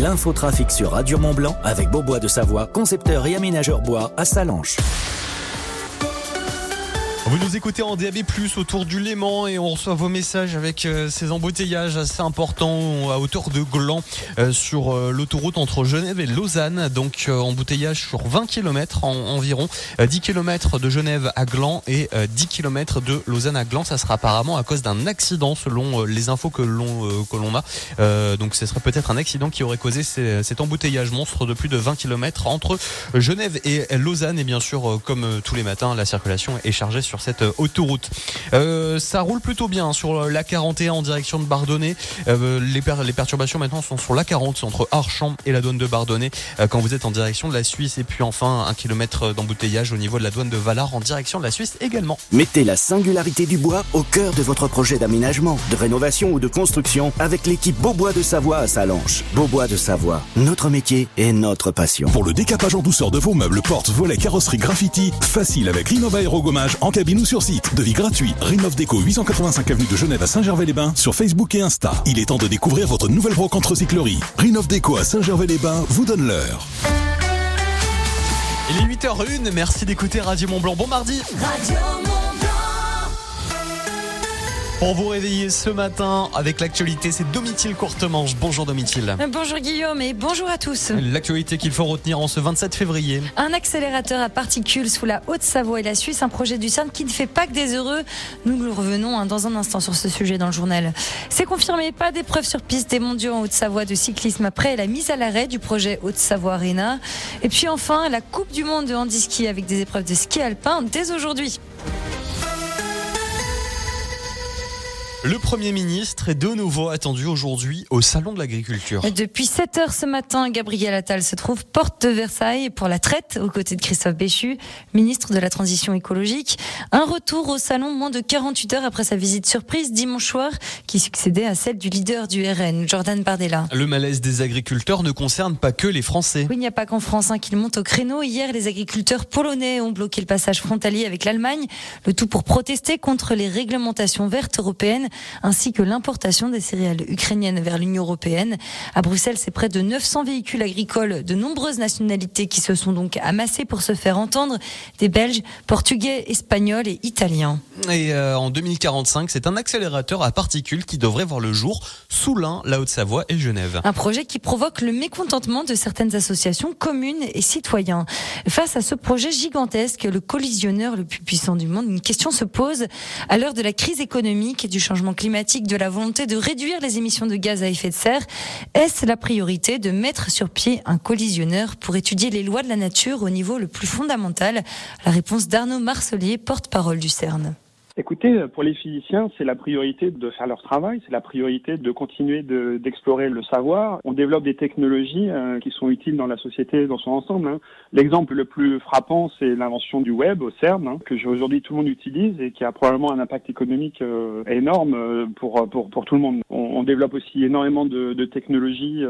L'infotrafic sur Radio Mont Blanc avec Beaubois de Savoie, concepteur et aménageur bois à Salanches. Vous nous écoutez en DAB+, autour du Léman et on reçoit vos messages avec euh, ces embouteillages assez importants à hauteur de Gland euh, sur euh, l'autoroute entre Genève et Lausanne. Donc embouteillage sur 20 km environ, 10 km de Genève à Gland et 10 km de Lausanne à Gland. Ça sera apparemment à cause d'un accident selon les infos que l'on que l'on a. donc ce serait peut-être un accident qui aurait causé cet embouteillage monstre de plus de 20 km entre Genève et Lausanne. Et bien sûr, comme tous les matins, la circulation est chargée sur cette euh, autoroute. Euh, ça roule plutôt bien sur la 41 en direction de Bardonnay. Euh, les, les, perturbations maintenant sont sur la 40 entre Archamps et la douane de Bardonnay quand vous êtes en direction de la Suisse. Et puis enfin un kilomètre d'embouteillage au niveau de la douane de Valar en direction de la Suisse également. Mettez la singularité du bois au cœur de votre projet d'aménagement, de rénovation ou de construction avec l'équipe Beaubois de Savoie à Salanches. Beaubois de Savoie, notre métier et notre passion. Pour le décapage en douceur de vos meubles, portes, volets, carrosserie, graffiti, facile avec Rinova Aérogommage en cabine ou sur site. Devis gratuit. Rinov Déco 885 avenue de Genève à Saint-Gervais-les-Bains sur Facebook et Insta. Il est temps de découvrir votre nouvelle brocante recyclerie. Rinov Déco à Saint-Gervais-les-Bains vous donne l'heure. Il est 8h01, merci d'écouter Radio Mont Blanc. Bon mardi. Radio pour vous réveiller ce matin avec l'actualité, c'est Domitil Courtemanche. Bonjour Domitil. Bonjour Guillaume et bonjour à tous. L'actualité qu'il faut retenir en ce 27 février. Un accélérateur à particules sous la Haute-Savoie et la Suisse, un projet du CERN qui ne fait pas que des heureux. Nous nous revenons hein, dans un instant sur ce sujet dans le journal. C'est confirmé, pas d'épreuve sur piste des mondiaux en Haute-Savoie de cyclisme après la mise à l'arrêt du projet Haute-Savoie Arena. Et puis enfin, la Coupe du Monde de handiski avec des épreuves de ski alpin dès aujourd'hui. Le Premier ministre est de nouveau attendu aujourd'hui au Salon de l'Agriculture. Depuis 7 heures ce matin, Gabriel Attal se trouve porte de Versailles pour la traite aux côtés de Christophe Béchu, ministre de la Transition écologique. Un retour au Salon moins de 48 heures après sa visite surprise dimanche soir qui succédait à celle du leader du RN, Jordan Bardella. Le malaise des agriculteurs ne concerne pas que les Français. Oui, il n'y a pas qu'en France hein, qu'il monte au créneau. Hier, les agriculteurs polonais ont bloqué le passage frontalier avec l'Allemagne, le tout pour protester contre les réglementations vertes européennes ainsi que l'importation des céréales ukrainiennes vers l'Union européenne. À Bruxelles, c'est près de 900 véhicules agricoles de nombreuses nationalités qui se sont donc amassés pour se faire entendre, des Belges, Portugais, Espagnols et Italiens. Et euh, en 2045, c'est un accélérateur à particules qui devrait voir le jour sous l'Ain, la Haute-Savoie et Genève. Un projet qui provoque le mécontentement de certaines associations, communes et citoyens. Face à ce projet gigantesque, le collisionneur le plus puissant du monde, une question se pose à l'heure de la crise économique et du changement climatique, de la volonté de réduire les émissions de gaz à effet de serre, est-ce la priorité de mettre sur pied un collisionneur pour étudier les lois de la nature au niveau le plus fondamental? La réponse d'Arnaud Marcelier, porte-parole du CERN. Écoutez, pour les physiciens, c'est la priorité de faire leur travail, c'est la priorité de continuer d'explorer le savoir. On développe des technologies euh, qui sont utiles dans la société dans son ensemble. Hein. L'exemple le plus frappant, c'est l'invention du web au CERN, hein, que aujourd'hui tout le monde utilise et qui a probablement un impact économique euh, énorme euh, pour, pour, pour, tout le monde. On, développe aussi énormément de technologies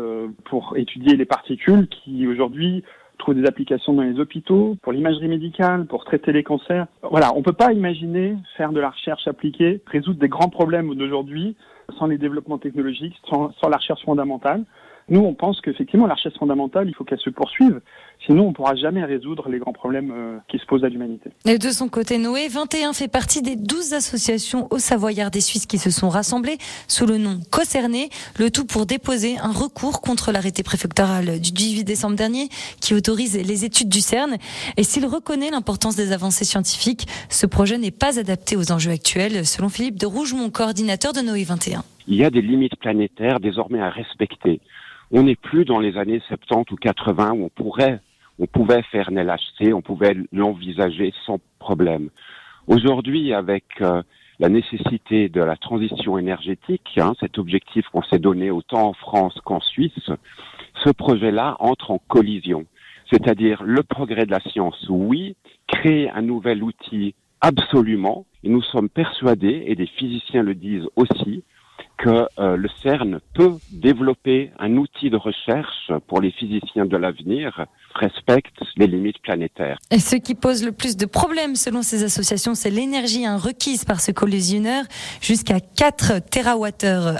pour étudier les particules qui aujourd'hui trouve des applications dans les hôpitaux, pour l'imagerie médicale, pour traiter les cancers. Voilà, on ne peut pas imaginer faire de la recherche appliquée, résoudre des grands problèmes d'aujourd'hui sans les développements technologiques, sans, sans la recherche fondamentale. Nous, on pense qu'effectivement, la recherche fondamentale, il faut qu'elle se poursuive. Sinon, on ne pourra jamais résoudre les grands problèmes euh, qui se posent à l'humanité. Et de son côté, Noé, 21 fait partie des 12 associations au Savoyard des Suisses qui se sont rassemblées sous le nom Concerné, le tout pour déposer un recours contre l'arrêté préfectoral du 18 décembre dernier qui autorise les études du CERN. Et s'il reconnaît l'importance des avancées scientifiques, ce projet n'est pas adapté aux enjeux actuels, selon Philippe de Rougemont, coordinateur de Noé 21. Il y a des limites planétaires désormais à respecter. On n'est plus dans les années 70 ou 80 où on pourrait, on pouvait faire un LHC, on pouvait l'envisager sans problème. Aujourd'hui, avec euh, la nécessité de la transition énergétique, hein, cet objectif qu'on s'est donné autant en France qu'en Suisse, ce projet-là entre en collision. C'est-à-dire le progrès de la science, oui, créer un nouvel outil absolument, et nous sommes persuadés, et des physiciens le disent aussi, que euh, le CERN peut développer un outil de recherche pour les physiciens de l'avenir respecte les limites planétaires. Et ce qui pose le plus de problèmes selon ces associations, c'est l'énergie requise par ce collisionneur, jusqu'à 4 TWh,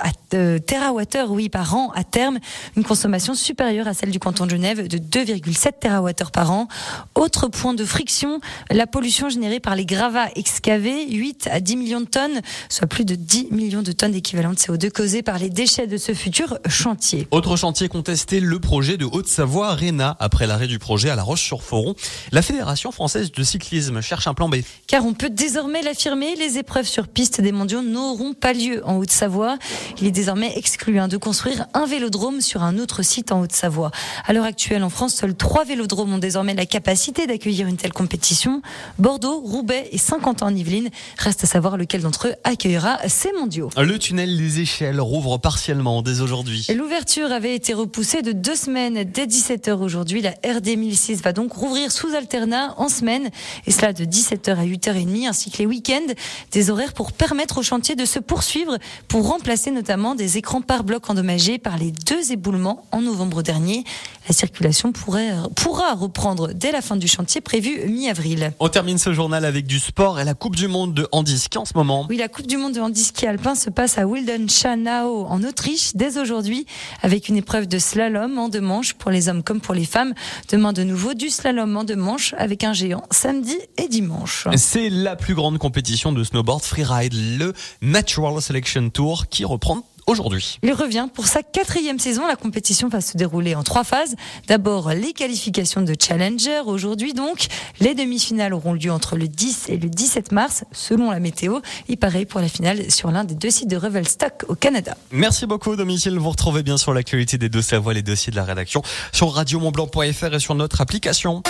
oui, par an à terme, une consommation supérieure à celle du canton de Genève de 2,7 TWh par an. Autre point de friction, la pollution générée par les gravats excavés, 8 à 10 millions de tonnes, soit plus de 10 millions de tonnes d'équivalent de CO2 causées par les déchets de ce futur chantier. Autre chantier contesté, le projet de Haute-Savoie Arena. Après l'arrêt du projet à La Roche-sur-Foron, la Fédération française de cyclisme cherche un plan B. Car on peut désormais l'affirmer, les épreuves sur piste des mondiaux n'auront pas lieu en Haute-Savoie. Il est désormais exclu hein, de construire un vélodrome sur un autre site en Haute-Savoie. À l'heure actuelle, en France, seuls trois vélodromes ont désormais la capacité d'accueillir une telle compétition. Bordeaux, Roubaix et Saint-Quentin en Yvelines. Reste à savoir lequel d'entre eux accueillera ces mondiaux. Le tunnel des échelles rouvre partiellement dès aujourd'hui. L'ouverture avait été repoussée de deux semaines dès 17h aujourd'hui. La RD 1006 va donc rouvrir sous alternat en semaine et cela de 17h à 8h30 ainsi que les week-ends. Des horaires pour permettre au chantier de se poursuivre pour remplacer notamment des écrans par bloc endommagés par les deux éboulements en novembre dernier. La circulation pourrait, pourra reprendre dès la fin du chantier prévu mi-avril. On termine ce journal avec du sport et la Coupe du Monde de handiski en ce moment. Oui, la Coupe du Monde de handiski alpin se passe à Wildenschanau en Autriche dès aujourd'hui avec une épreuve de slalom en deux manches pour les hommes comme pour les femmes. Demain de nouveau du slalom en deux manches avec un géant samedi et dimanche. C'est la plus grande compétition de snowboard freeride, le Natural Selection Tour qui reprend aujourd'hui. Il revient pour sa quatrième saison. La compétition va se dérouler en trois phases. D'abord, les qualifications de Challenger. Aujourd'hui, donc, les demi-finales auront lieu entre le 10 et le 17 mars, selon la météo. Et pareil pour la finale sur l'un des deux sites de Revelstock au Canada. Merci beaucoup, Domicile. Vous retrouvez bien sur l'actualité des deux Savoie les dossiers de la rédaction sur radiomontblanc.fr et sur notre application.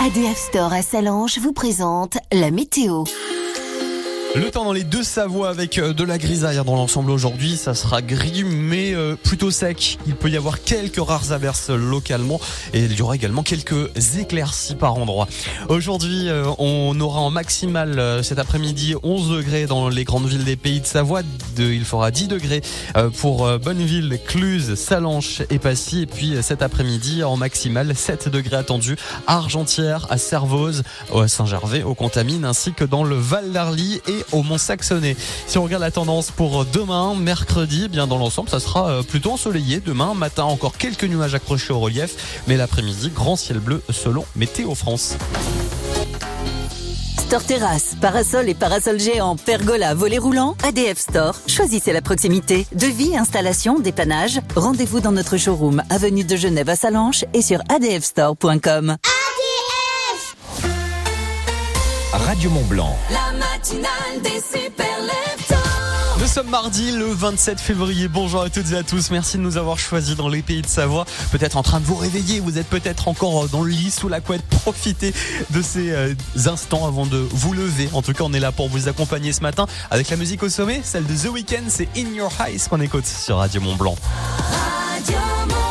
ADF Store à Salange vous présente la météo. Le temps dans les deux Savoies avec euh, de la grisaille dans l'ensemble aujourd'hui, ça sera gris mais euh, plutôt sec. Il peut y avoir quelques rares averses localement et il y aura également quelques éclaircies par endroit. Aujourd'hui, euh, on aura en maximal cet après-midi 11 degrés dans les grandes villes des pays de Savoie. il fera 10 degrés pour Bonneville, Cluse, Salanches et Passy. Et puis cet après-midi en maximal 7 degrés attendus à Argentière, à Servoz, à Saint-Gervais, au Contamine ainsi que dans le Val d'Arly et au Mont-Saxonais. Si on regarde la tendance pour demain, mercredi, eh bien dans l'ensemble, ça sera euh, plutôt ensoleillé. Demain matin, encore quelques nuages accrochés au relief, mais l'après-midi, grand ciel bleu selon Météo France. Store Terrasse, parasol et parasol géant, pergola, volet roulant, ADF Store. Choisissez la proximité. Devis, installation, dépannage. Rendez-vous dans notre showroom, avenue de Genève à Salanches et sur adfstore.com. Radio Mont Blanc. La matinale des super Nous sommes mardi le 27 février. Bonjour à toutes et à tous. Merci de nous avoir choisis dans les pays de Savoie. Peut-être en train de vous réveiller. Vous êtes peut-être encore dans le lit sous la couette. Profitez de ces euh, instants avant de vous lever. En tout cas, on est là pour vous accompagner ce matin avec la musique au sommet, celle de The Weeknd. C'est In Your Eyes qu'on écoute sur Radio Mont Blanc. Radio Mont Blanc.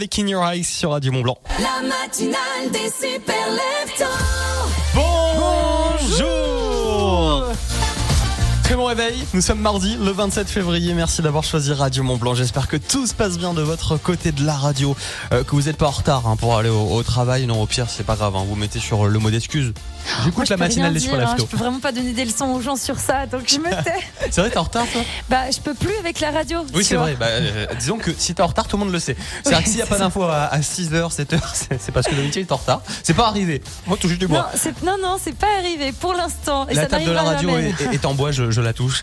Avec In Your Eyes sur Radio Mont Blanc. La matinale des super leftos. Bonjour Très bon réveil, nous sommes mardi le 27 février, merci d'avoir choisi Radio Mont Blanc, j'espère que tout se passe bien de votre côté de la radio, euh, que vous n'êtes pas en retard hein, pour aller au, au travail, non au pire c'est pas grave, hein, vous mettez sur le mot d'excuse. J'écoute je la matinale des dire, super hein. Je peux vraiment pas donner des leçons aux gens sur ça, donc je me tais. C'est vrai t'es en retard toi? Bah, je peux plus avec la radio. Oui c'est vrai, bah, euh, disons que si t'es en retard tout le monde le sait. C'est-à-dire Oui, que s'il n'y a pas d'info à, 6h, 7h, c'est parce que le métier est en retard. C'est pas arrivé, moi tout juste du bois. non, non, c'est pas arrivé pour l'instant. La ça table de la radio est, est- est en bois, je, je la touche.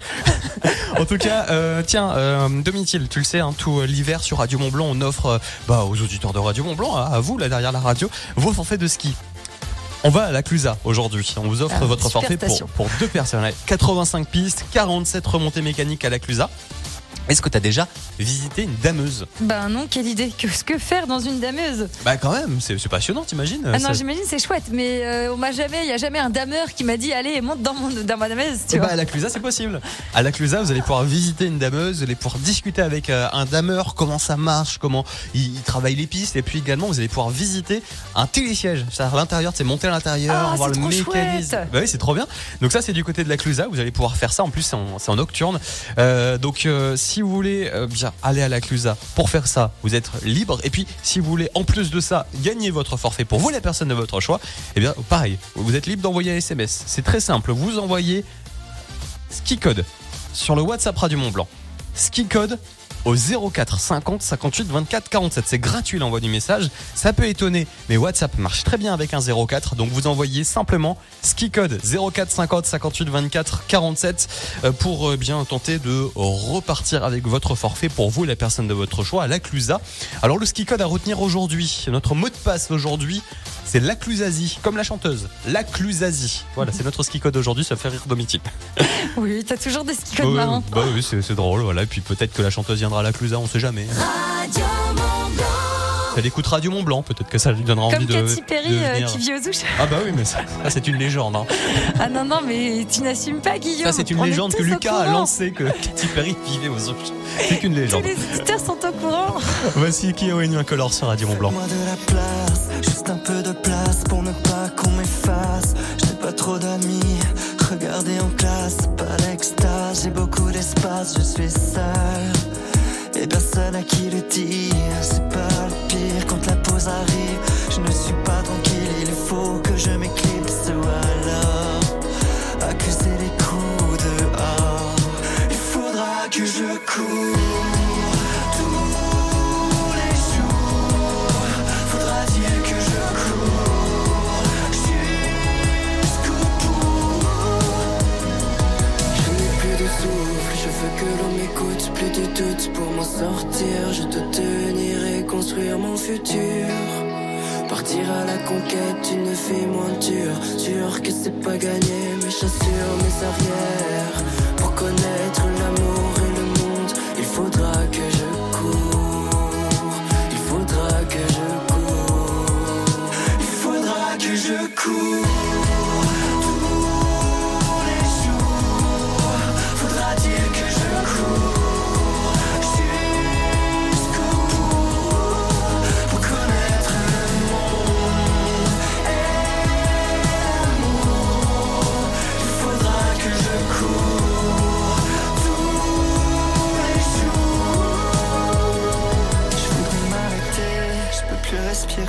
en tout cas, euh, tiens, euh, Domitil, tu le sais, hein, tout euh, l'hiver sur Radio Mont Blanc, on offre euh, bah, aux auditeurs de Radio Mont Blanc, à, à vous là derrière la radio, vos forfaits de ski. On va à la Clusa aujourd'hui. On vous offre Ah, votre forfait pour, pour deux personnes. Ouais, 85 pistes, 47 remontées mécaniques à la Clusa. Est-ce que tu as déjà visité une dameuse Ben non, quelle idée. Que, que faire dans une dameuse Bah quand même, c'est c'est passionnant, t'imagines Ah non, j'imagine c'est chouette, mais euh, on m'a jamais, il y a jamais un dameur qui m'a dit allez monte dans mon dans ma dameuse, tu Eh vois. bah, à la Clusa, c'est possible. À la Clusa, vous allez pouvoir visiter une dameuse, vous allez pouvoir discuter avec euh, un dameur, comment ça marche, comment il, il travaille les pistes, et puis également, vous allez pouvoir visiter un télésiège. C'est-à-dire à l'intérieur, c'est monter à l'intérieur, Ah, voir le c'est trop mécanisme. chouette. Bah oui, c'est trop bien. Donc ça, c'est du côté de la Clusa. Vous allez pouvoir faire ça. En plus, c'est en, c'est en nocturne. Euh, donc, euh, si vous voulez euh, bien aller à la Clusa pour faire ça, vous êtes libre. Et puis, si vous voulez, en plus de ça, gagner votre forfait pour vous, la personne de votre choix, eh bien, pareil, vous êtes libre d'envoyer un SMS. C'est très simple. Vous envoyez ski code sur le WhatsApp Radio Mont Blanc. Ski code au 04 50 58 24 47. C'est gratuit l'envoi du message. Ça peut étonner, mais WhatsApp marche très bien avec un 04. Donc vous envoyez simplement ski code 04 50 58 24 47 euh, pour euh, bien tenter de repartir avec votre forfait pour vous, la personne de votre choix, à l'Aclusa. Alors le ski code à retenir aujourd'hui, notre mot de passe aujourd'hui, c'est l'Aclusasie, comme la chanteuse. L'Aclusasie. Voilà, c'est notre ski code aujourd'hui, ça fait rire Domitil. Oui, t'as toujours des ski codes marrants. bah oui, c'est c'est drôle, voilà. Et puis peut-être que la chanteuse viendra à la Clusa, on sait jamais. Radio Mont Blanc. Elle écoute Radio Mont Blanc, peut-être que ça lui donnera Comme envie de. Katy Perry de euh, venir. qui vit aux ouches. Ah bah oui, mais ça, ça, c'est une légende. hein. Ah non, non, mais tu n'assumes pas, Guillaume. Ça c'est une On est légende que tous Lucas a lancée que Katy Perry vivait aux ouches. C'est une Tous légende. les auditeurs sont au courant. Voici qui a une color sur Radio Mont Blanc. Moi de la place, juste un peu de place pour ne pas qu'on m'efface. Je n'ai pas trop d'amis, regardez en classe, pas l'extase. J'ai beaucoup d'espace, je suis seul. Et personne à qui le dire, c'est pas arrive. M'en sortir, je te tenir et construire mon futur. Partir à la conquête d'une fille moins dure. Sûr que c'est pas gagné, mes chassures, mes arrières. Pour connaître l'amour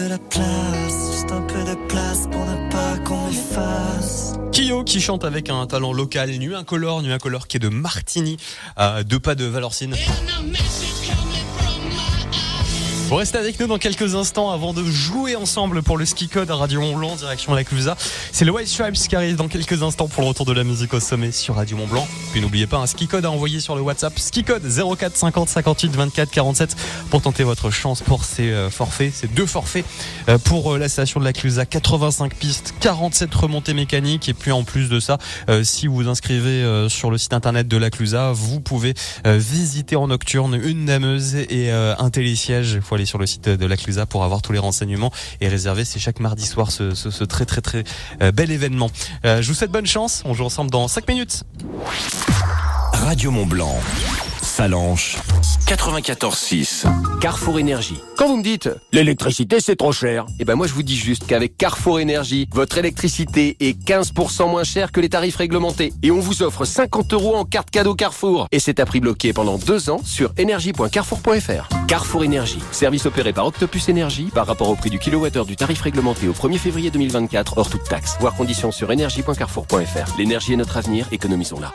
De la place, juste un peu de place pour ne pas qu'on m'efface. Kyo qui chante avec un talent local, nu incolore, nu incolore qui est de Martigny, à deux pas de Valorcine. Vous restez avec nous dans quelques instants avant de jouer ensemble pour le ski code à Radio Mont Blanc, direction la Clusa. C'est le White Stripes qui arrive dans quelques instants pour le retour de la musique au sommet sur Radio Mont Blanc. Puis n'oubliez pas un ski code à envoyer sur le WhatsApp. Ski code 04 50 58 24 47 pour tenter votre chance pour ces euh, forfaits, ces deux forfaits euh, pour euh, la station de la Clusa. 85 pistes, 47 remontées mécaniques et puis en plus de ça, si vous vous inscrivez sur le site internet de la Clusa, vous pouvez visiter en nocturne une dameuse et un télésiège. Faut aller sur le site de la Clusa pour avoir tous les renseignements et réserver. C'est chaque mardi soir ce, très très très euh, bel événement. Euh, je vous souhaite bonne chance. On joue ensemble dans 5 minutes. Radio Mont Blanc. Salanche 94.6. Carrefour Énergie. Quand vous me dites l'électricité c'est trop cher, eh ben moi je vous dis juste qu'avec Carrefour Énergie, votre électricité est 15% moins chère que les tarifs réglementés et on vous offre 50 euros en carte cadeau Carrefour et c'est à prix bloqué pendant deux ans sur énergie.carrefour.fr. Carrefour Énergie, service opéré par Octopus Énergie par rapport au prix du kilowattheure du tarif réglementé au 1er février 2024 hors toute taxe. Voir conditions sur énergie.carrefour.fr. L'énergie est notre avenir, économisons-la.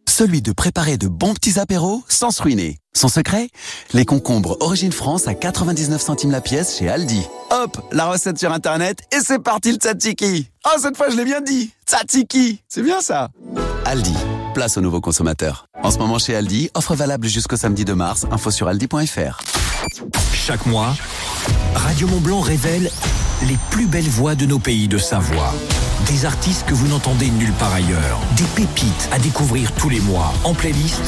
celui de préparer de bons petits apéros sans se ruiner. Son secret Les concombres Origine France à 99 centimes la pièce chez Aldi. Hop, la recette sur internet et c'est parti le tzatziki. Oh, cette fois je l'ai bien dit, tzatziki, c'est bien ça. Aldi, place aux nouveaux consommateurs. En ce moment chez Aldi, offre valable jusqu'au samedi 2 mars, info sur aldi.fr. Chaque mois, Radio Mont Blanc révèle les plus belles voix de nos pays de Savoie. Des artistes que vous n'entendez nulle part ailleurs. Des pépites à découvrir tous les mois en playlist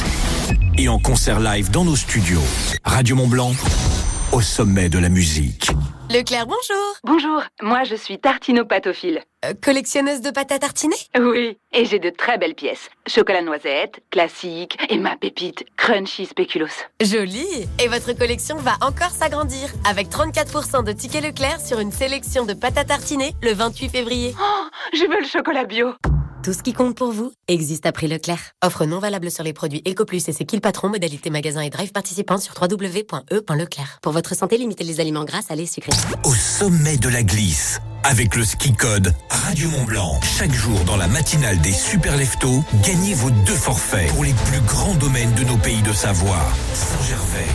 et en concert live dans nos studios. Radio Mont Blanc, au sommet de la musique. Leclerc, bonjour. Bonjour, moi je suis tartinopatophile. Euh, collectionneuse de pâte à tartiner? Oui, et j'ai de très belles pièces. Chocolat noisette, classique, et ma pépite, crunchy spéculoos. Joli Et votre collection va encore s'agrandir avec 34% de tickets Leclerc sur une sélection de pâte à tartiner le 28 février. Oh, je veux le chocolat bio. Tout ce qui compte pour vous existe à prix Leclerc. Offre non valable sur les produits EcoPlus et ses kills patron, modalité magasin et drive participant sur www.e.leclerc. Pour votre santé, limitez les aliments gras, salés, sucrés. Au sommet de la glisse. Avec le ski code Radio Mont Blanc. Chaque jour dans la matinale des super leftos, gagnez vos deux forfaits pour les plus grands domaines de nos pays de Savoie. Saint-Gervais,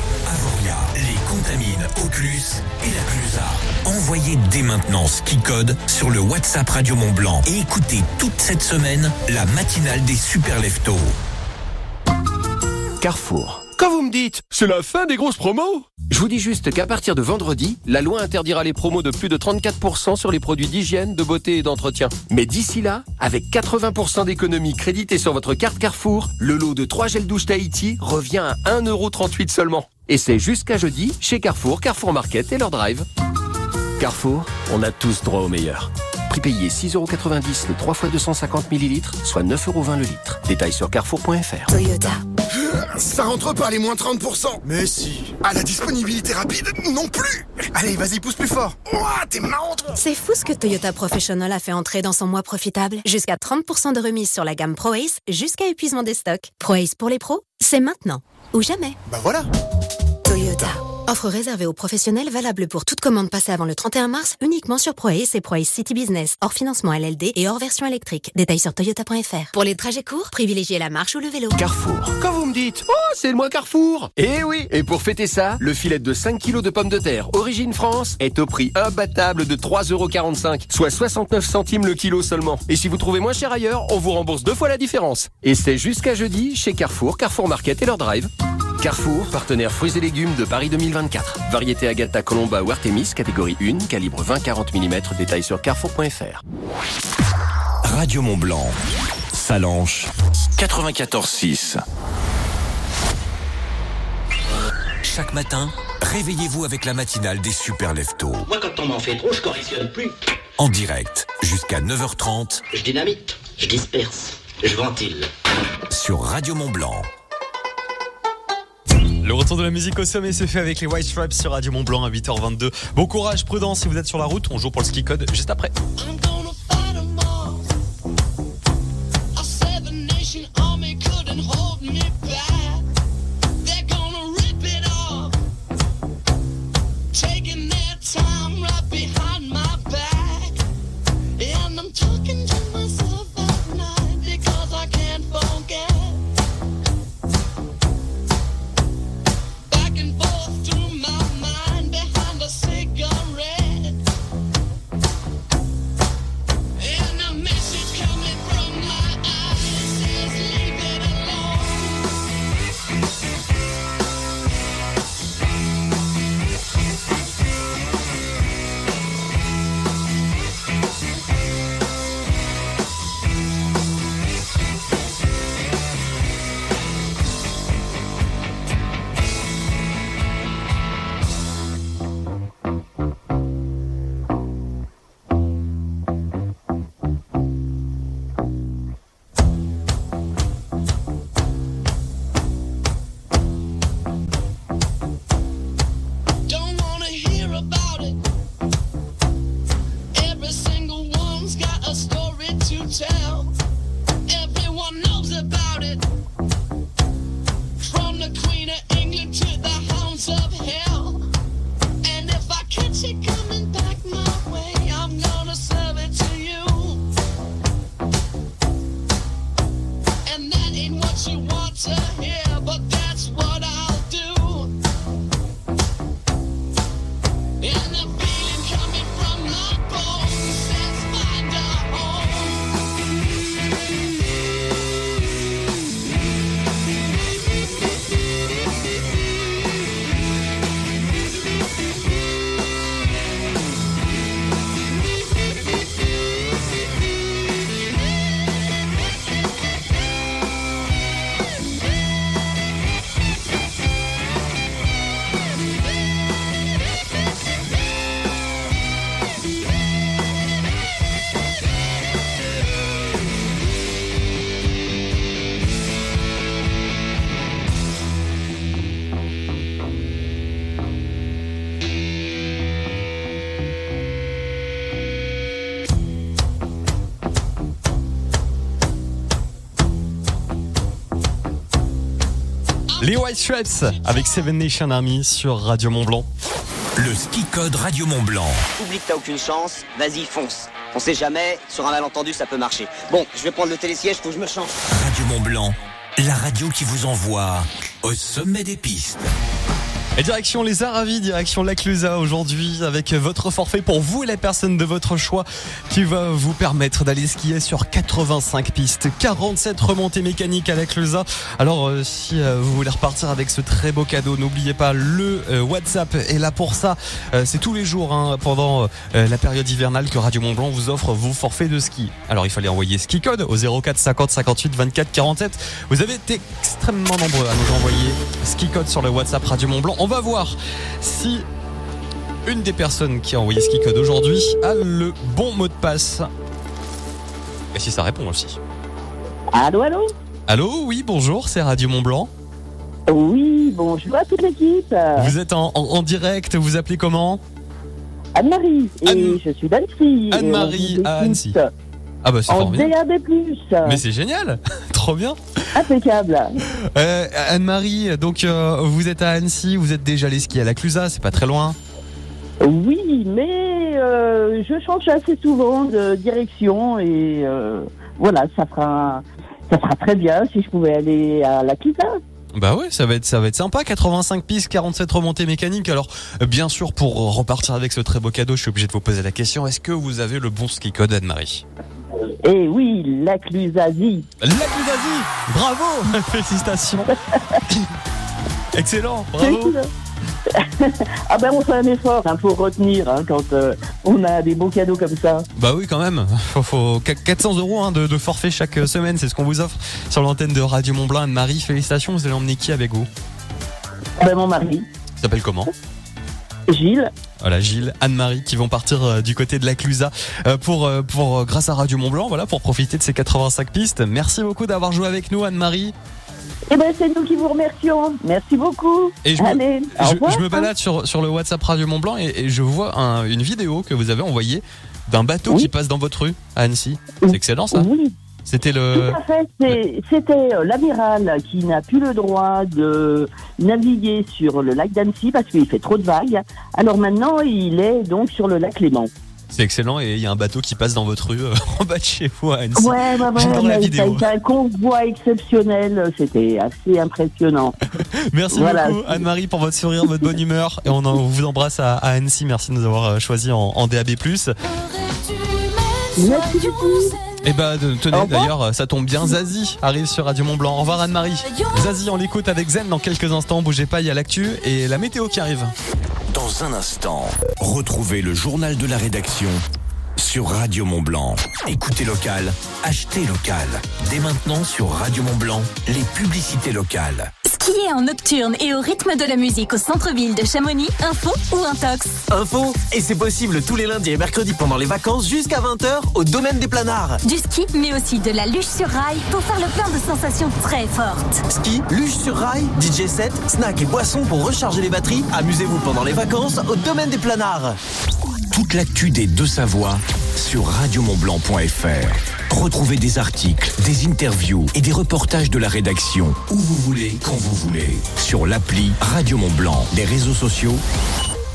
Contamine, Oculus et la Clusa. Envoyez dès maintenant Ski Code sur le WhatsApp Radio Mont Blanc et écoutez toute cette semaine la matinale des super leftos. Carrefour. Quand vous me dites, c'est la fin des grosses promos? Je vous dis juste qu'à partir de vendredi, la loi interdira les promos de plus de 34% sur les produits d'hygiène, de beauté et d'entretien. Mais d'ici là, avec 80% d'économies créditées sur votre carte Carrefour, le lot de 3 gels douche Tahiti revient à 1,38€ seulement. Et c'est jusqu'à jeudi chez Carrefour, Carrefour Market et leur drive. Carrefour, on a tous droit au meilleur. Prix payé 6,90€ le 3 x 250 ml, soit 9,20€ le litre. Détails sur carrefour.fr. Toyota. Ça rentre pas les moins 30% Mais si À la disponibilité rapide, non plus Allez, vas-y, pousse plus fort Ouah, t'es marrant toi C'est fou ce que Toyota Professional a fait entrer dans son mois profitable. Jusqu'à 30% de remise sur la gamme ProAce, jusqu'à épuisement des stocks. ProAce pour les pros, c'est maintenant ou jamais. Bah voilà Toyota. Offre réservée aux professionnels valable pour toute commande passée avant le 31 mars uniquement sur ProAce et ProAce City Business, hors financement LLD et hors version électrique. Détails sur toyota.fr. Pour les trajets courts, privilégiez la marche ou le vélo. Carrefour. Quand vous me dites, oh, c'est le mois Carrefour Eh oui Et pour fêter ça, le filet de 5 kilos de pommes de terre, origine France, est au prix imbattable de 3,45€, soit 69 centimes le kilo seulement. Et si vous trouvez moins cher ailleurs, on vous rembourse deux fois la différence. Et c'est jusqu'à jeudi chez Carrefour, Carrefour Market et leur drive. Carrefour, partenaire fruits et légumes de Paris 2024. Variété Agatha Colomba ou Artemis, catégorie 1, calibre 20-40 mm, détails sur carrefour.fr. Radio Mont Blanc, Salanche, 94.6. Chaque matin, réveillez-vous avec la matinale des super leftos. Moi, quand on m'en fait trop, je correctionne plus. En direct, jusqu'à 9h30 Je dynamite, je disperse, je ventile. sur Radio Mont Blanc. Le retour de la musique au sommet se fait avec les White Stripes sur Radio Mont Blanc à 8h22. Bon courage, prudence si vous êtes sur la route. On joue pour le ski code juste après. White avec Seven Nation Army sur Radio Mont Blanc. Le ski code Radio Mont Blanc. Oublie que t'as aucune chance, vas-y fonce. On sait jamais, sur un malentendu ça peut marcher. Bon, je vais prendre le télésiège, faut que je me change. Radio Mont Blanc, la radio qui vous envoie au sommet des pistes. Et direction les Aravis, direction la Clusa aujourd'hui avec votre forfait pour vous et la personne de votre choix qui va vous permettre d'aller skier sur 85 pistes, 47 remontées mécaniques à la Clusa. Alors euh, si euh, vous voulez repartir avec ce très beau cadeau, n'oubliez pas le euh, WhatsApp est là pour ça. C'est tous les jours hein, pendant la période hivernale que Radio Mont Blanc vous offre vos forfaits de ski. Alors il fallait envoyer ski code au 04 50 58 24 47. Vous avez été extrêmement nombreux à nous envoyer ski code sur le WhatsApp Radio Mont Blanc. On va voir si une des personnes qui a envoyé ski code aujourd'hui a le bon mot de passe. Et si ça répond aussi. Allô, allô Allô, oui, bonjour, c'est Radio Mont Blanc. Oui, bonjour à toute l'équipe. Vous êtes en, en- en direct, vous appelez comment? Anne-Marie, et je suis d'Annecy. Anne-Marie à Annecy. Ah bah c'est En formidable. DAB+. Mais c'est génial, trop bien. Impeccable. Euh, Anne-Marie, donc euh, vous êtes à Annecy, vous êtes déjà allé skier à la Clusa, c'est pas très loin. Oui, mais euh, je change assez souvent de direction et voilà, ça fera, ça fera très bien si je pouvais aller à la Kita. Bah ouais, ça va être ça va être sympa. 85 pistes, 47 remontées mécaniques. Alors bien sûr, pour repartir avec ce très beau cadeau, je suis obligé de vous poser la question est-ce que vous avez le bon ski code, Anne-Marie? Et oui, la Clusasie. La Clusasie Bravo Félicitations Excellent, bravo ah ben on fait un effort hein, pour retenir hein, quand euh, on a des beaux cadeaux comme ça. Bah oui, quand même. Faut, faut 400 euros hein, de, de forfait chaque euh, semaine, c'est ce qu'on vous offre sur l'antenne de Radio Mont Blanc. Anne-Marie, félicitations. Vous allez emmener qui avec vous? Ben mon mari, Il s'appelle comment? Gilles. Voilà, Gilles, Anne-Marie qui vont partir euh, du côté de la Clusa euh, pour, euh, pour grâce à Radio Mont Blanc, voilà, pour profiter de ces 85 pistes. Merci beaucoup d'avoir joué avec nous, Anne-Marie. Eh ben c'est nous qui vous remercions. Merci beaucoup. Et je me, Allez, au je, revoir. je me balade sur, sur le WhatsApp Radio Mont Blanc et, et je vois un- une vidéo que vous avez envoyée d'un bateau qui passe dans votre rue à Annecy. C'est excellent ça. Oui. C'était le. Tout à fait. C'était euh, l'amiral qui n'a plus le droit de naviguer sur le lac d'Annecy parce qu'il fait trop de vagues. Alors maintenant, il est donc sur le lac Léman. C'est excellent et il y a un bateau qui passe dans votre rue euh, en bas de chez vous à Annecy. Ouais, ouais, ouais. La ça a été un convoi exceptionnel. C'était assez impressionnant. Merci Voilà. beaucoup Anne-Marie pour votre sourire, votre bonne humeur et on, en- on vous embrasse à, à Annecy. Merci de nous avoir euh, choisi en, en DAB+. Merci beaucoup. Et bah de- Au tenez d'ailleurs ça tombe bien Zazie arrive sur Radio Mont Blanc. Au revoir Anne-Marie. Zazie on l'écoute avec Zen dans quelques instants. Bougez pas il y a l'actu et la météo qui arrive. Dans un instant, retrouvez le journal de la rédaction sur Radio Mont Blanc. Écoutez local, achetez local. Dès maintenant sur Radio Mont Blanc, les publicités locales. Skier en nocturne et au rythme de la musique au centre-ville de Chamonix, info ou intox Info, et c'est possible tous les lundis et mercredis pendant les vacances jusqu'à 20h au domaine des planards. Du ski, mais aussi de la luge sur rail pour faire le plein de sensations très fortes. Ski, luge sur rail, DJ set, snack et boissons pour recharger les batteries. Amusez-vous pendant les vacances au domaine des planards. Toute l'actu des deux Savoies sur radiomontblanc.fr. Retrouvez des articles, des interviews et des reportages de la rédaction où vous voulez, quand vous voulez. Sur l'appli Radio Mont Blanc, les réseaux sociaux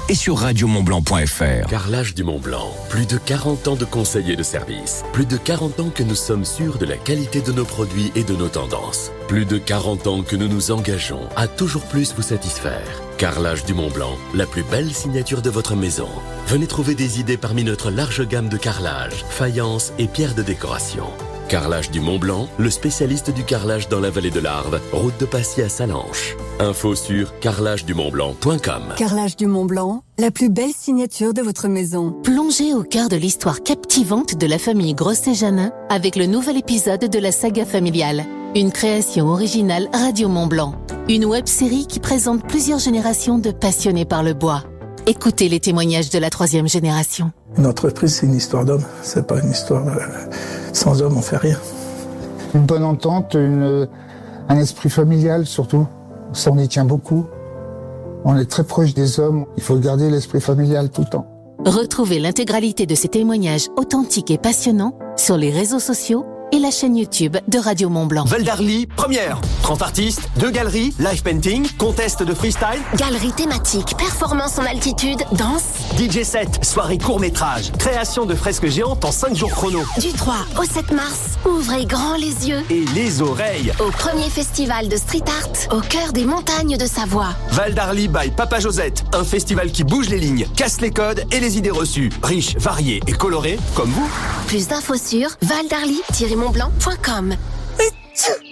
et sur radiomontblanc.fr. Carrelage du Mont Blanc. Plus de 40 ans de conseils et de services. Plus de 40 ans que nous sommes sûrs de la qualité de nos produits et de nos tendances. Plus de 40 ans que nous nous engageons à toujours plus vous satisfaire. Carrelage du Mont Blanc, la plus belle signature de votre maison. Venez trouver des idées parmi notre large gamme de carrelage, faïence et pierres de décoration. Carrelage du Mont Blanc, le spécialiste du carrelage dans la vallée de l'Arve, route de Passy à Salanches. Info sur carrelagedumontblanc.com. Carrelage du Mont Blanc, la plus belle signature de votre maison. Plongez au cœur de l'histoire captivante de la famille Grosset-Janin avec le nouvel épisode de la saga familiale. Une création originale Radio Mont Blanc. Une web série qui présente plusieurs générations de passionnés par le bois. Écoutez les témoignages de la troisième génération. Une entreprise, c'est une histoire d'homme. C'est pas une histoire. euh, sans homme, on fait rien. Une bonne entente, une- un esprit familial surtout. Ça, on y tient beaucoup. On est très proche des hommes. Il faut garder l'esprit familial tout le temps. Retrouvez l'intégralité de ces témoignages authentiques et passionnants sur les réseaux sociaux et la chaîne YouTube de Radio Mont Blanc. Val d'Arly, première. 30 artistes, deux galeries, live painting, contest de freestyle, Galerie thématique, performance en altitude, danse. DJ set, soirée court métrage, création de fresques géantes en 5 jours chrono. Du 3 au 7 mars, ouvrez grand les yeux. Et les oreilles. Au premier festival de street art, au cœur des montagnes de Savoie. Val d'Arly by Papa Josette, un festival qui bouge les lignes, casse les codes et les idées reçues. Riche, varié et coloré, comme vous. Plus d'infos sur valdarly-montblanc.com.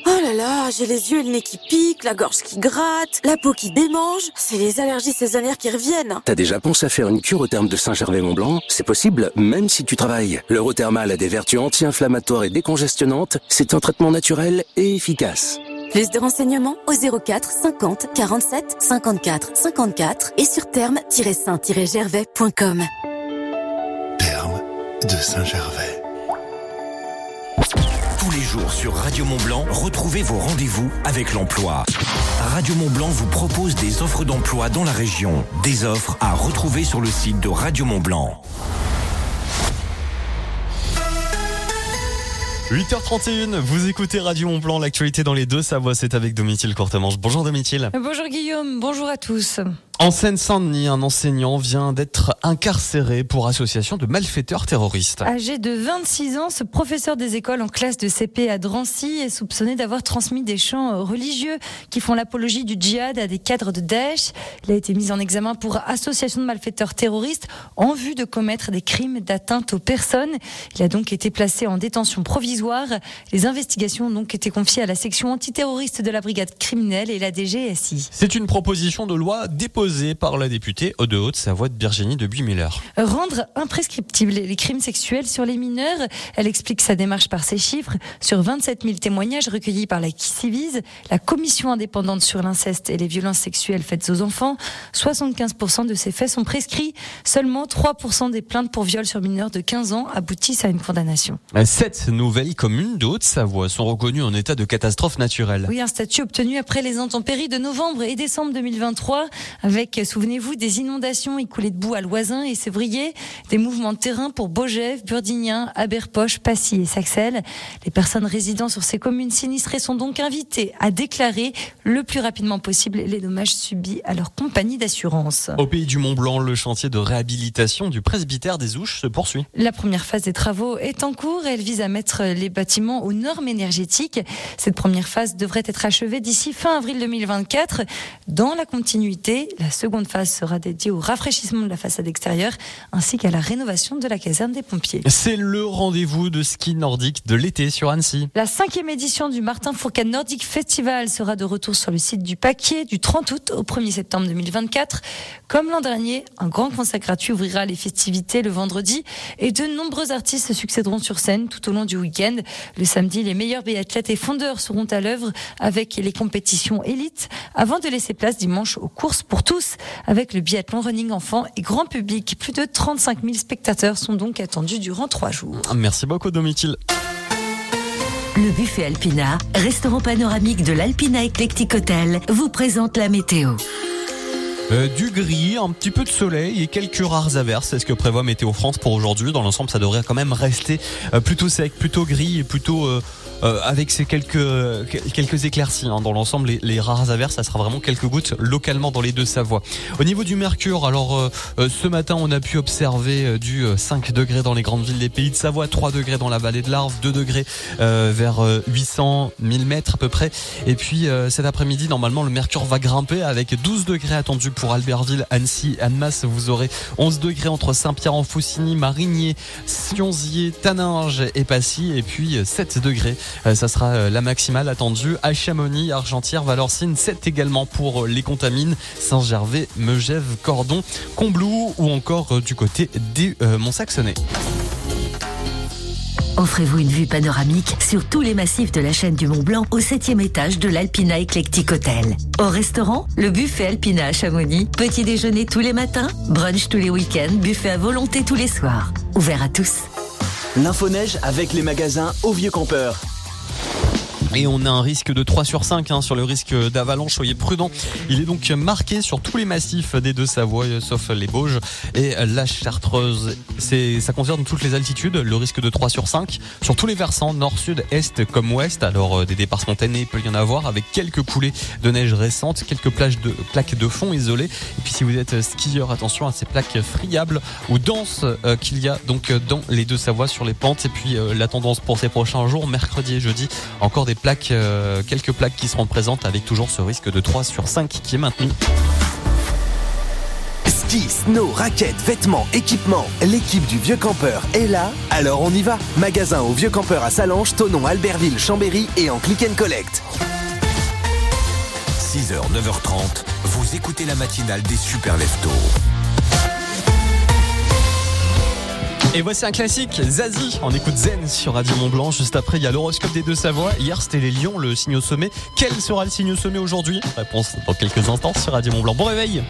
Oh là là, j'ai les yeux et le nez qui piquent, la gorge qui gratte, la peau qui démange. C'est les allergies saisonnières qui reviennent. T'as déjà pensé à faire une cure au terme de Saint-Gervais-Mont-Blanc? C'est possible, même si tu travailles. L'Eurothermal a des vertus anti-inflammatoires et décongestionnantes. C'est un traitement naturel et efficace. Plus de renseignements au 04 50 47 54 54 et sur terme-saint-gervais.com. Terme de Saint-Gervais. Jours sur Radio Mont Blanc, retrouvez vos rendez-vous avec l'emploi. Radio Mont Blanc vous propose des offres d'emploi dans la région. Des offres à retrouver sur le site de Radio Mont Blanc. 8h31, vous écoutez Radio Mont Blanc, l'actualité dans les deux Savoie, c'est avec Domitil Courtemanche. Bonjour Domitil. Bonjour Guillaume, bonjour à tous. En Seine-Saint-Denis, un enseignant vient d'être incarcéré pour association de malfaiteurs terroristes. Âgé de 26 ans, ce professeur des écoles en classe de CP à Drancy est soupçonné d'avoir transmis des chants religieux qui font l'apologie du djihad à des cadres de Daesh. Il a été mis en examen pour association de malfaiteurs terroristes en vue de commettre des crimes d'atteinte aux personnes. Il a donc été placé en détention provisoire. Les investigations ont donc été confiées à la section antiterroriste de la brigade criminelle et la DGSI. C'est une proposition de loi déposée par la députée de Haute-Savoie de Virginie de Buis-Miller. Rendre imprescriptibles les crimes sexuels sur les mineurs. Elle explique sa démarche par ces chiffres. Sur 27 000 témoignages recueillis par la Civise, la commission indépendante sur l'inceste et les violences sexuelles faites aux enfants, 75% de ces faits sont prescrits. Seulement 3% des plaintes pour viol sur mineurs de 15 ans aboutissent à une condamnation. Sept nouvelles communes de Haute-Savoie sont reconnues en état de catastrophe naturelle. Oui, un statut obtenu après les intempéries de novembre et décembre 2023 avec, souvenez-vous, des inondations écoulées de boue à Loisin et Sévrier, des mouvements de terrain pour Beaugève, Burdignan, Aberpoche, Passy et Saxel. Les personnes résidant sur ces communes sinistrées sont donc invitées à déclarer le plus rapidement possible les dommages subis à leur compagnie d'assurance. Au pays du Mont Blanc, le chantier de réhabilitation du presbytère des Ouches se poursuit. La première phase des travaux est en cours et elle vise à mettre les bâtiments aux normes énergétiques. Cette première phase devrait être achevée d'ici fin avril 2024. Dans la continuité, la seconde phase sera dédiée au rafraîchissement de la façade extérieure ainsi qu'à la rénovation de la caserne des pompiers. C'est le rendez-vous de ski nordique de l'été sur Annecy. La cinquième édition du Martin Fourcade Nordic Festival sera de retour sur le site du Paquier du 30 août au 1er septembre 2024. Comme l'an dernier, un grand concert gratuit ouvrira les festivités le vendredi et de nombreux artistes se succéderont sur scène tout au long du week-end. Le samedi, les meilleurs biathlètes et fondeurs seront à l'œuvre avec les compétitions élites avant de laisser place dimanche aux courses pour tous avec le biathlon running enfant et grand public. Plus de 35 000 spectateurs sont donc attendus durant trois jours. Merci beaucoup Domitil. Le buffet Alpina, restaurant panoramique de l'Alpina Eclectic Hotel, vous présente la météo. Euh, du gris, un petit peu de soleil et quelques rares averses. C'est ce que prévoit Météo France pour aujourd'hui. Dans l'ensemble, ça devrait quand même rester euh, plutôt sec, plutôt gris et plutôt euh, euh, avec ces quelques quelques éclaircies. hein. Dans l'ensemble, les, les rares averses, ça sera vraiment quelques gouttes localement dans les deux Savoies. Au niveau du mercure, alors euh, euh, ce matin, on a pu observer euh, du euh, 5 degrés dans les grandes villes des pays de Savoie, 3 degrés dans la vallée de l'Arve, 2 degrés euh, vers euh, 800 1000 mètres à peu près. Et puis euh, cet après-midi, normalement, le mercure va grimper avec 12 degrés attendus pour Albertville, Annecy, Annemasse. Vous aurez 11 degrés entre Saint-Pierre-en-Faucigny, Marigné, Sionzier, Taninges et Passy. Et puis euh, 7 degrés, euh, ça sera euh, la maximale attendue à Chamonix, Argentière, Valorcine. 7 également pour euh, les Contamines, Saint-Gervais, Megève, Cordon, Combloux ou encore euh, du côté des euh, Mont-Saxonais. Offrez-vous une vue panoramique sur tous les massifs de la chaîne du Mont Blanc au septième étage de l'Alpina Eclectic Hotel. Au restaurant, le buffet Alpina à Chamonix. Petit déjeuner tous les matins, brunch tous les week-ends, buffet à volonté tous les soirs. Ouvert à tous. L'info neige avec les magasins Au Vieux Campeur. Et on a un risque de 3 sur 5 hein, sur le risque d'avalanche. Soyez prudents. Il est donc marqué sur tous les massifs des deux Savoie, sauf les Bauges et la Chartreuse. Ça concerne toutes les altitudes. Le risque de 3 sur 5 sur tous les versants, nord, sud, est comme ouest. Alors euh, des départs spontanés, il peut y en avoir avec quelques coulées de neige récentes, quelques plages de plaques de fond isolées. Et puis si vous êtes skieur, attention à ces plaques friables ou denses euh, qu'il y a donc euh, dans les deux Savoies sur les pentes. Et puis euh, la tendance pour ces prochains jours, mercredi et jeudi, encore des plaques, euh, quelques plaques qui seront présentes avec toujours ce risque de 3 sur 5 qui est maintenu. Ski, snow, raquettes, vêtements, équipements. L'équipe du Vieux Campeur est là, alors on y va. Magasin au Vieux Campeur à Salange, Tonon, Albertville, Chambéry et en click and collect. 6h, 9h30, vous écoutez la matinale des super leftos. Et voici un classique, Zazie. On écoute Zen sur Radio Mont Blanc. Juste après, il y a l'horoscope des deux Savoies. Hier, c'était les lions, le signe au sommet. Quel sera le signe au sommet aujourd'hui? Réponse dans quelques instants sur Radio Mont Blanc. Bon réveil.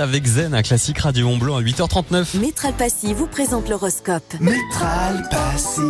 Avec Zen, un classique Radio Mont Blanc à 8h39. Métral Passy vous présente l'horoscope. Métral Passy,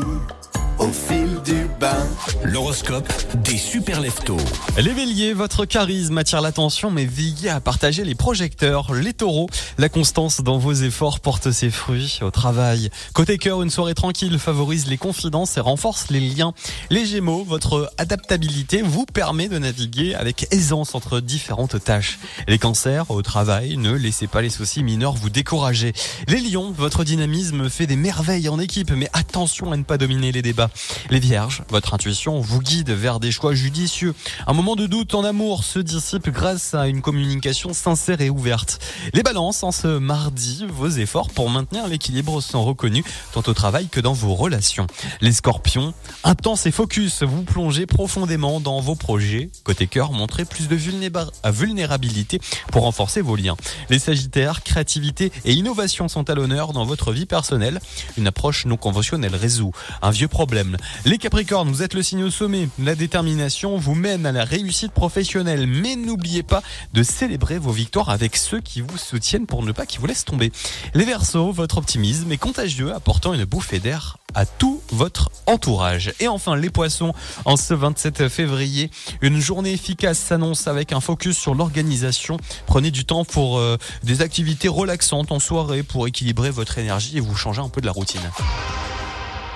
L'horoscope des super leftos. Les béliers, votre charisme attire l'attention, mais veillez à partager les projecteurs. Les taureaux, la constance dans vos efforts porte ses fruits au travail. Côté cœur, une soirée tranquille favorise les confidences et renforce les liens. Les gémeaux, votre adaptabilité vous permet de naviguer avec aisance entre différentes tâches. Les cancers, au travail, ne laissez pas les soucis mineurs vous décourager. Les lions, votre dynamisme fait des merveilles en équipe, mais attention à ne pas dominer les débats. Les vierges, votre intuition vous guide vers des choix judicieux. Un moment de doute en amour se dissipe grâce à une communication sincère et ouverte. Les balances, en ce mardi, vos efforts pour maintenir l'équilibre sont reconnus tant au travail que dans vos relations. Les scorpions, intense et focus, vous plongez profondément dans vos projets. Côté cœur, montrez plus de vulnéra- vulnérabilité pour renforcer vos liens. Les sagittaires, créativité et innovation sont à l'honneur dans votre vie personnelle. Une approche non conventionnelle résout un vieux problème. Les capricornes, vous êtes le signe au sommet. La détermination vous mène à la réussite professionnelle. Mais n'oubliez pas de célébrer vos victoires avec ceux qui vous soutiennent pour ne pas qu'ils vous laissent tomber. Les versos, votre optimisme est contagieux, apportant une bouffée d'air à tout votre entourage. Et enfin, les poissons, en ce 27 février, une journée efficace s'annonce avec un focus sur l'organisation. Prenez du temps pour euh, des activités relaxantes en soirée pour équilibrer votre énergie et vous changer un peu de la routine.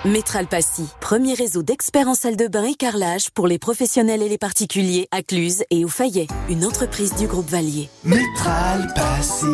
Métral Passy, premier réseau d'experts en salle de bain et carrelage pour les professionnels et les particuliers à Cluse et au Fayet, une entreprise du groupe Valier. Métral Passy,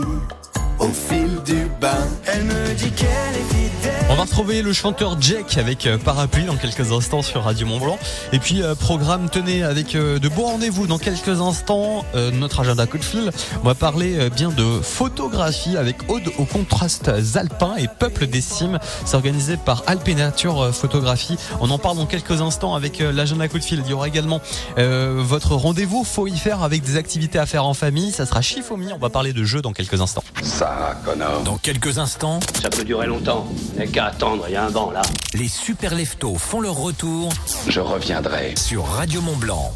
au fil du bain. Elle me dit qu'elle est fidèle. On va retrouver le chanteur Jack avec euh, Parapluie dans quelques instants sur Radio Mont Blanc. Et puis euh, programme tenez avec euh, de beaux rendez-vous dans quelques instants. euh, notre agenda coup de fil. On va parler bien de photographie avec Aude aux contrastes alpins et Peuple des cimes. C'est organisé par Alpénature Photographie. On en parle dans quelques instants avec l'agenda coup de fil. Il y aura également euh, votre rendez-vous. Faut y faire avec des activités à faire en famille. Ça sera Chifomi. On va parler de jeux dans quelques instants. Ça, connard. Dans quelques instants, Ça peut durer longtemps. Il n'y a qu'à attendre, il y a un banc là. les super leftos font leur retour Je reviendrai. sur Radio Mont Blanc.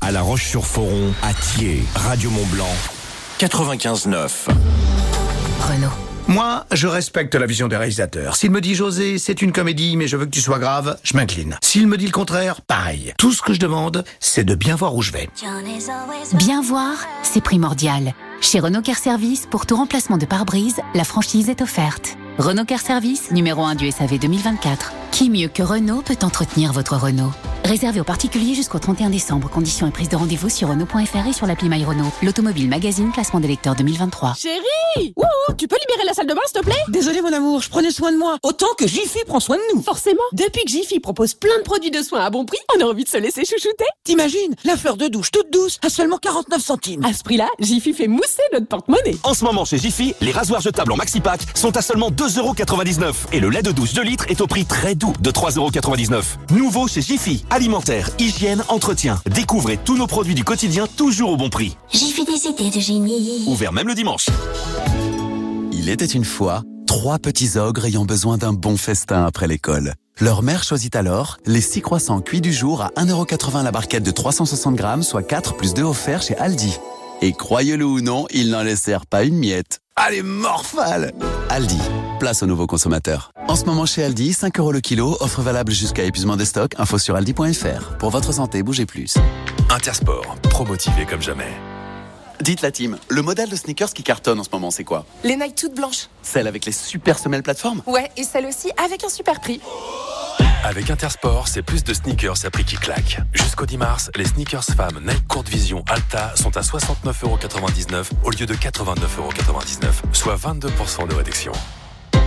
À La Roche-sur-Foron, à Thiers, Radio Mont Blanc, 95.9. Renault. Moi, je respecte la vision des réalisateurs. S'il me dit José, c'est une comédie, mais je veux que tu sois grave, je m'incline. S'il me dit le contraire, pareil. Tout ce que je demande, c'est de bien voir où je vais. Bien voir, c'est primordial. Chez Renault Care Service, pour tout remplacement de pare-brise, la franchise est offerte. Renault Care Service, numéro 1 du SAV 2024. Qui mieux que Renault peut entretenir votre Renault? Réservé aux particuliers jusqu'au 31 décembre. Conditions et prise de rendez-vous sur Renault.fr et sur l'appli My Renault. L'automobile magazine classement des lecteurs 2023. Chérie Wouhou, tu peux libérer la salle de bain, s'il te plaît? Désolé, mon amour, je prenais soin de moi. Autant que Jiffy prend soin de nous. Forcément. Depuis que Jiffy propose plein de produits de soins à bon prix, on a envie de se laisser chouchouter. T'imagines La fleur de douche toute douce à seulement 49 centimes. À ce prix-là, Jiffy fait mousser notre porte-monnaie. En ce moment chez Jiffy, les rasoirs jetables en maxi pack sont à seulement 2,99€ et le lait de douche 2 litres est au prix très doux de 3,99€. Nouveau chez Jiffy, alimentaire, hygiène, entretien. Découvrez tous nos produits du quotidien toujours au bon prix. Fait des idées de génie. Ouvert même le dimanche. Il était une fois trois petits ogres ayant besoin d'un bon festin après l'école. Leur mère choisit alors les six croissants cuits du jour à 1,80€ la barquette de 360 grammes, soit 4 plus 2 offerts chez Aldi. Et croyez-le ou non, ils n'en laissèrent pas une miette. Allez, morphale Aldi, place aux nouveaux consommateurs. En ce moment chez Aldi, 5 euros le kilo, offre valable jusqu'à épuisement des stocks, info sur aldi.fr. Pour votre santé, bougez plus. Intersport, promotivé comme jamais. Dites la team, le modèle de sneakers qui cartonne en ce moment, c'est quoi? Les Nike toutes blanches. Celle avec les super semelles plateforme Ouais, et celle aussi avec un super prix. Avec Intersport, c'est plus de sneakers à prix qui claque. Jusqu'au 10 mars, les sneakers femmes Nike Courte Vision Alta sont à 69,99€ au lieu de 89,99€, soit 22% de réduction.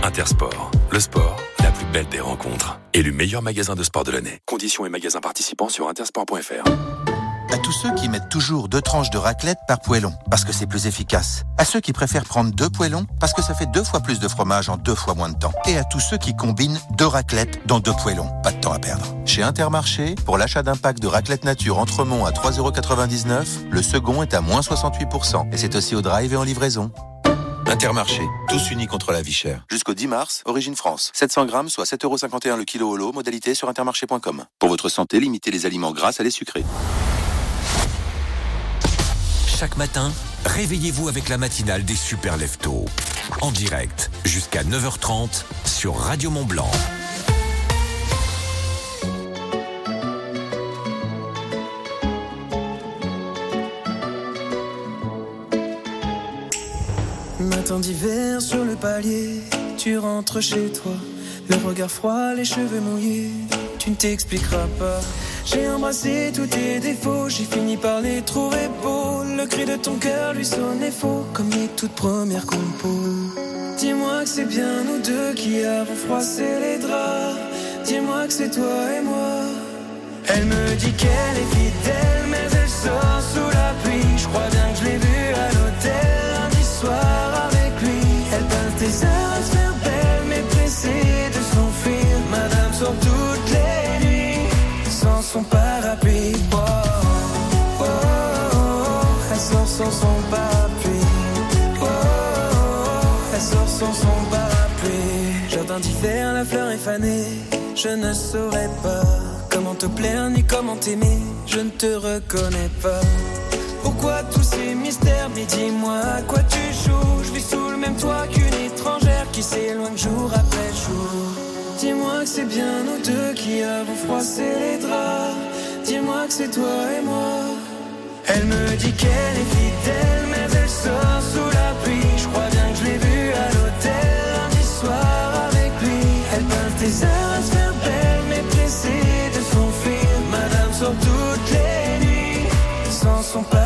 Intersport, le sport, la plus belle des rencontres. Élu meilleur magasin de sport de l'année. Conditions et magasins participants sur intersport.fr. À tous ceux qui mettent toujours deux tranches de raclette par poêlon, parce que c'est plus efficace. À ceux qui préfèrent prendre deux poêlons, parce que ça fait deux fois plus de fromage en deux fois moins de temps. Et à tous ceux qui combinent deux raclettes dans deux poêlons. Pas de temps à perdre. Chez Intermarché, pour l'achat d'un pack de raclette nature Entremont à 3,99€, le second est à moins 68%. Et c'est aussi au drive et en livraison. Intermarché, tous unis contre la vie chère. Jusqu'au 10 mars, Origine France. 700 grammes, soit 7,51€ le kilo au lot, modalité sur intermarché.com. Pour votre santé, limitez les aliments gras à les sucrés chaque matin, réveillez-vous avec la matinale des super leftos. En direct, jusqu'à 9h30 sur Radio Mont Blanc. Matin d'hiver sur le palier, tu rentres chez toi. Le regard froid, les cheveux mouillés, tu ne t'expliqueras pas. J'ai embrassé tous tes défauts, j'ai fini par les trouver beaux. Le cri de ton cœur lui sonnait faux, comme les toutes premières compos. Dis-moi que c'est bien nous deux qui avons froissé les draps. Dis-moi que c'est toi et moi. Elle me dit qu'elle est fidèle, mais elle sort sous la pluie. Je crois bien que je l'ai vue à l'hôtel son parapluie. Oh, oh, oh, oh. Elle sort sans son parapluie. Oh, oh, oh. Elle sort sans son parapluie. Jardin d'hiver, la fleur est fanée. Je ne saurais pas comment te plaire ni comment t'aimer. Je ne te reconnais pas. Pourquoi tous ces mystères Mais dis-moi à quoi tu joues? Je vis sous le même toit qu'une étrangère qui s'éloigne jour après jour. Dis-moi que c'est bien nous deux qui avons froissé les draps. Dis-moi que c'est toi et moi. Elle me dit qu'elle est fidèle, mais elle sort sous la pluie. Je crois bien que je l'ai vue à l'hôtel lundi soir avec lui. Elle passe des heures à se faire belle, mais pressée de s'enfuir. Madame sort toutes les nuits sans son parapluie.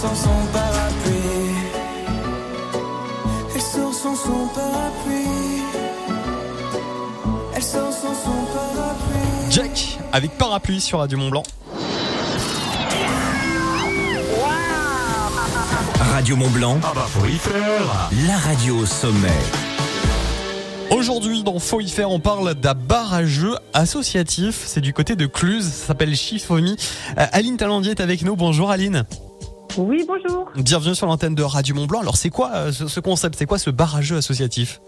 sans son parapluie. Elle sort sans son parapluie. Elle sort sans son parapluie. Jack avec parapluie sur Radio Mont Blanc. Radio Mont Blanc. Ah bah faut y faire. La radio au sommet. Aujourd'hui, dans Faut y faire, on parle d'un bar à jeux associatif. C'est du côté de Cluse. Ça s'appelle Chiffoni. Euh, Aline Talandier est avec nous. Bonjour Aline. Oui, bonjour. Bienvenue sur l'antenne de Radio Mont Blanc. Alors, c'est quoi euh, ce, ce concept? C'est quoi ce bar à jeux associatif?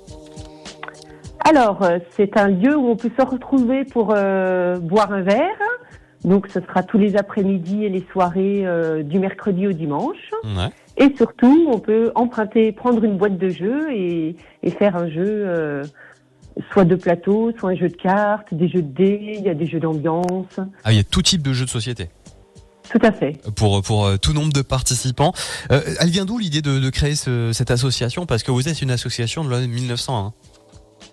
Alors, euh, c'est un lieu où on peut se retrouver pour euh, boire un verre. Donc, ce sera tous les après-midi et les soirées euh, du mercredi au dimanche. Ouais. Et surtout, on peut emprunter, prendre une boîte de jeux et, et faire un jeu, euh, soit de plateau, soit un jeu de cartes, des jeux de dés, il y a des jeux d'ambiance. Ah, il y a tout type de jeux de société. Tout à fait. Pour, pour euh, tout nombre de participants. Euh, elle vient d'où l'idée de, de créer ce- cette association? Parce que vous êtes une association de l'année 1901.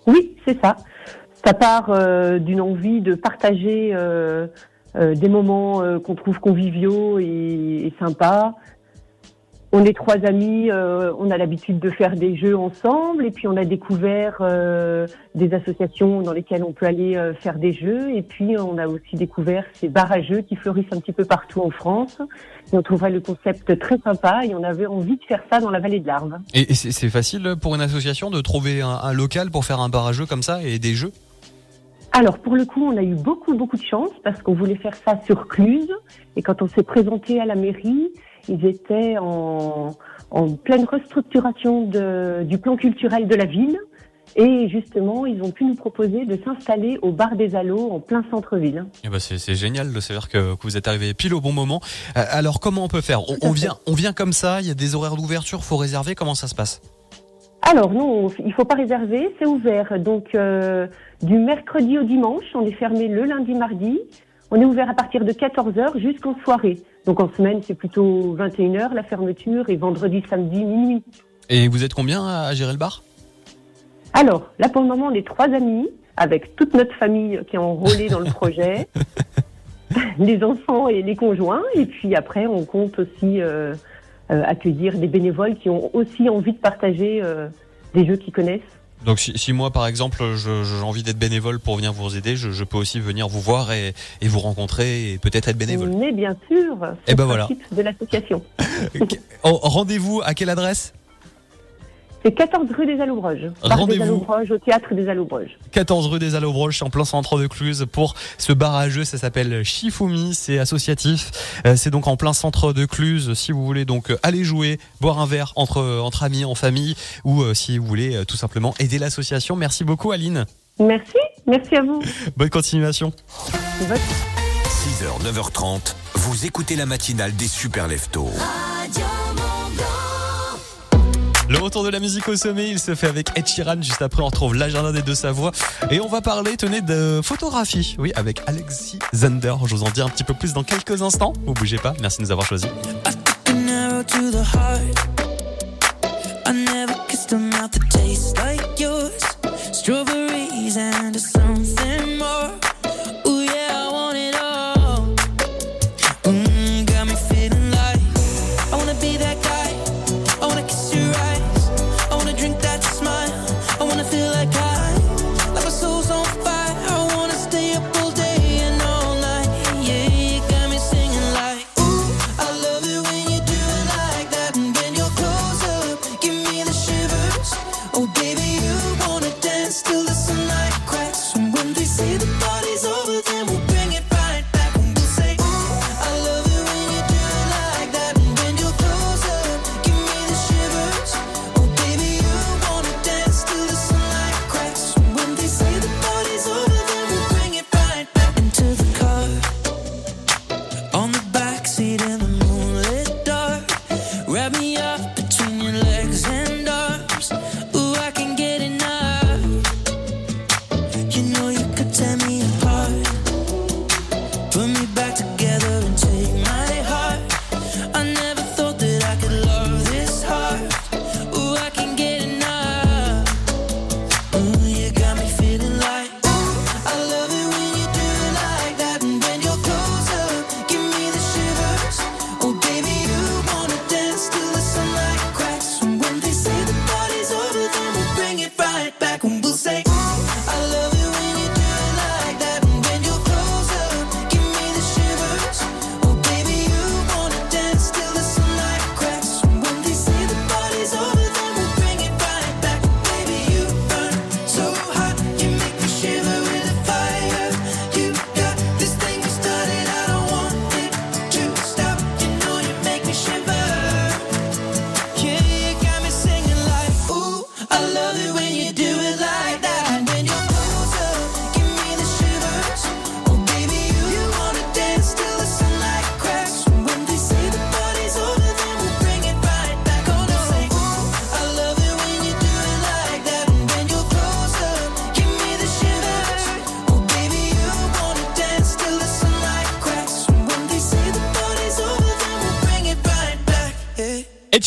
Oui, c'est ça. Ça part euh, d'une envie de partager euh, euh, des moments euh, qu'on trouve conviviaux et, et sympas. On est trois amis, euh, on a l'habitude de faire des jeux ensemble et puis on a découvert euh, des associations dans lesquelles on peut aller euh, faire des jeux et puis on a aussi découvert ces bars à jeux qui fleurissent un petit peu partout en France. Et on trouverait le concept très sympa et on avait envie de faire ça dans la vallée de l'Arve. Et, et c'est facile pour une association de trouver un, un local pour faire un bar à jeux comme ça et des jeux? Alors pour le coup, on a eu beaucoup beaucoup de chance parce qu'on voulait faire ça sur Cluse et quand on s'est présenté à la mairie, ils étaient en, en pleine restructuration de- du plan culturel de la ville et justement ils ont pu nous proposer de s'installer au bar des Allos en plein centre-ville. Ben c'est c'est génial de savoir que, que vous êtes arrivé pile au bon moment. Euh, alors comment on peut faire? On, on vient, on vient comme ça. Il y a des horaires d'ouverture, faut réserver. Comment ça se passe? Alors non, il faut pas réserver, c'est ouvert donc euh, du mercredi au dimanche, on est fermé le lundi, mardi. On est ouvert à partir de 14h jusqu'en soirée. Donc en semaine, c'est plutôt 21h la fermeture et vendredi, samedi, minuit. Et vous êtes combien à gérer le bar? Alors, là pour le moment, on est trois amis avec toute notre famille qui est enrôlée dans le projet. les enfants et les conjoints. Et puis après, on compte aussi euh, euh, accueillir des bénévoles qui ont aussi envie de partager euh, des jeux qu'ils connaissent. Donc si, si moi par exemple j'ai envie d'être bénévole pour venir vous aider, je, je peux aussi venir vous voir et, et vous rencontrer et peut-être être bénévole. Mais bien sûr, c'est Eh ben le voilà. principe de l'association. Rendez-vous à quelle adresse? C'est 14 rue des des Rendez-vous. Au théâtre des Allobroges. 14 rue des Allobroches, en plein centre de Cluse, pour ce bar à jeux. Ça s'appelle Shifumi, c'est associatif. Euh, c'est donc en plein centre de Cluse. Si vous voulez donc euh, aller jouer, boire un verre entre, entre amis, en famille, ou euh, si vous voulez euh, tout simplement aider l'association. Merci beaucoup, Aline. Merci, merci à vous. Bonne continuation. 6h, 9h30, vous écoutez la matinale des super leftos. Le retour de la musique au sommet, il se fait avec Ed Sheeran. Juste après, on retrouve l'agenda des deux Savoies. Et on va parler, tenez, de photographie. Oui, avec Alexis Zander. Je vous en dis un petit peu plus dans quelques instants. Vous bougez pas. Merci de nous avoir choisis. An arrow to the heart. I never kissed a